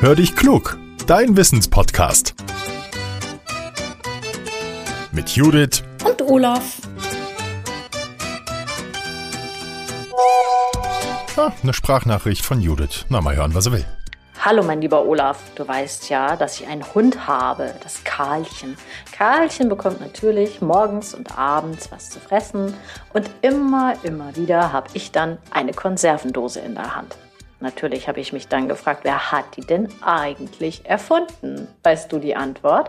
Hör dich klug, dein Wissenspodcast. Mit Judith und Olaf. Ah, eine Sprachnachricht von Judith. Na, mal hören, was er will. Hallo, mein lieber Olaf. Du weißt ja, dass ich einen Hund habe, das Karlchen. Karlchen bekommt natürlich morgens und abends was zu fressen und immer, immer wieder habe ich dann eine Konservendose in der Hand. Natürlich habe ich mich dann gefragt, wer hat die denn eigentlich erfunden? Weißt du die Antwort?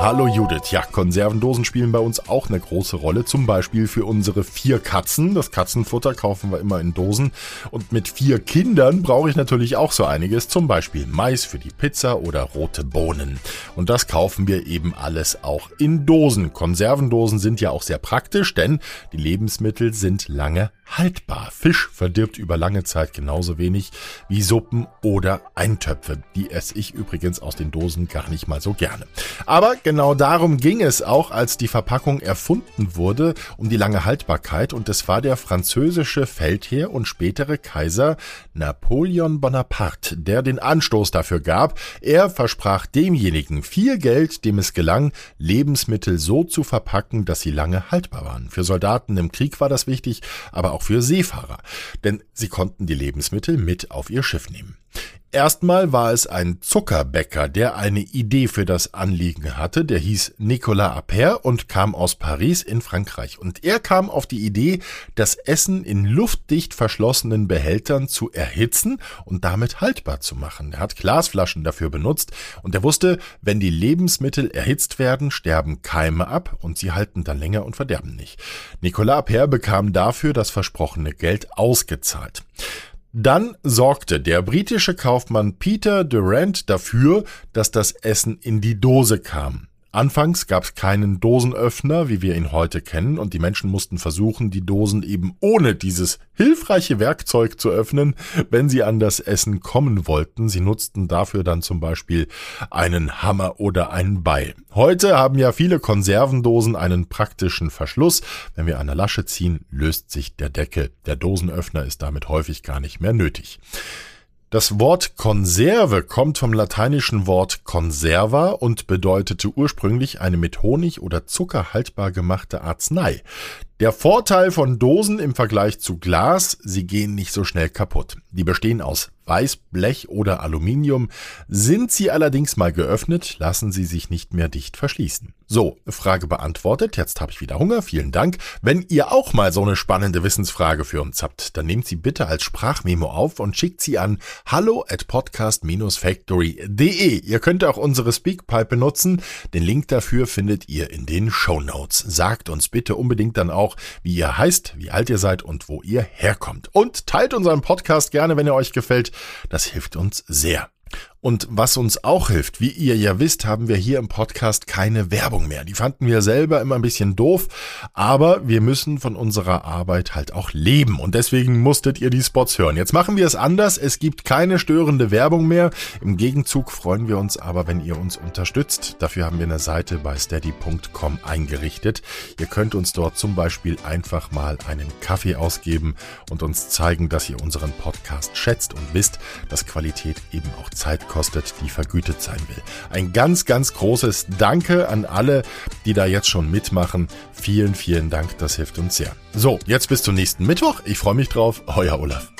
Hallo Judith. Ja, Konservendosen spielen bei uns auch eine große Rolle. Zum Beispiel für unsere vier Katzen. Das Katzenfutter kaufen wir immer in Dosen. Und mit vier Kindern brauche ich natürlich auch so einiges. Zum Beispiel Mais für die Pizza oder rote Bohnen. Und das kaufen wir eben alles auch in Dosen. Konservendosen sind ja auch sehr praktisch, denn die Lebensmittel sind lange haltbar. Fisch verdirbt über lange Zeit genauso wenig wie Suppen oder Eintöpfe. Die esse ich übrigens aus den Dosen gar nicht mal so gerne. Aber genau darum ging es auch, als die Verpackung erfunden wurde, um die lange Haltbarkeit. Und es war der französische Feldherr und spätere Kaiser Napoleon Bonaparte, der den Anstoß dafür gab. Er versprach demjenigen viel Geld, dem es gelang, Lebensmittel so zu verpacken, dass sie lange haltbar waren. Für Soldaten im Krieg war das wichtig, aber auch auch für Seefahrer, denn sie konnten die Lebensmittel mit auf ihr Schiff nehmen. Erstmal war es ein Zuckerbäcker, der eine Idee für das Anliegen hatte. Der hieß Nicolas Appert und kam aus Paris in Frankreich. Und er kam auf die Idee, das Essen in luftdicht verschlossenen Behältern zu erhitzen und damit haltbar zu machen. Er hat Glasflaschen dafür benutzt und er wusste, wenn die Lebensmittel erhitzt werden, sterben Keime ab und sie halten dann länger und verderben nicht. Nicolas Appert bekam dafür das versprochene Geld ausgezahlt. Dann sorgte der britische Kaufmann Peter Durant dafür, dass das Essen in die Dose kam. Anfangs gab es keinen Dosenöffner, wie wir ihn heute kennen, und die Menschen mussten versuchen, die Dosen eben ohne dieses hilfreiche Werkzeug zu öffnen, wenn sie an das Essen kommen wollten. Sie nutzten dafür dann zum Beispiel einen Hammer oder einen Beil. Heute haben ja viele Konservendosen einen praktischen Verschluss. Wenn wir der Lasche ziehen, löst sich der Deckel. Der Dosenöffner ist damit häufig gar nicht mehr nötig. Das Wort Konserve kommt vom lateinischen Wort conserva und bedeutete ursprünglich eine mit Honig oder Zucker haltbar gemachte Arznei. Der Vorteil von Dosen im Vergleich zu Glas, sie gehen nicht so schnell kaputt. Die bestehen aus Weiß, Blech oder Aluminium. Sind sie allerdings mal geöffnet, lassen sie sich nicht mehr dicht verschließen. So, Frage beantwortet. Jetzt habe ich wieder Hunger. Vielen Dank. Wenn ihr auch mal so eine spannende Wissensfrage für uns habt, dann nehmt sie bitte als Sprachmemo auf und schickt sie an hallo at podcast-factory.de. Ihr könnt auch unsere Speakpipe benutzen. Den Link dafür findet ihr in den Show Notes. Sagt uns bitte unbedingt dann auch, wie ihr heißt, wie alt ihr seid und wo ihr herkommt. Und teilt unseren Podcast gerne, wenn er euch gefällt. Das hilft uns sehr. Und was uns auch hilft, wie ihr ja wisst, haben wir hier im Podcast keine Werbung mehr. Die fanden wir selber immer ein bisschen doof, aber wir müssen von unserer Arbeit halt auch leben und deswegen musstet ihr die Spots hören. Jetzt machen wir es anders, es gibt keine störende Werbung mehr. Im Gegenzug freuen wir uns aber, wenn ihr uns unterstützt. Dafür haben wir eine Seite bei steady.com eingerichtet. Ihr könnt uns dort zum Beispiel einfach mal einen Kaffee ausgeben und uns zeigen, dass ihr unseren Podcast schätzt und wisst, dass Qualität eben auch Zeit kostet, die vergütet sein will. Ein ganz, ganz großes Danke an alle, die da jetzt schon mitmachen. Vielen, vielen Dank, das hilft uns sehr. So, jetzt bis zum nächsten Mittwoch. Ich freue mich drauf. Euer Olaf.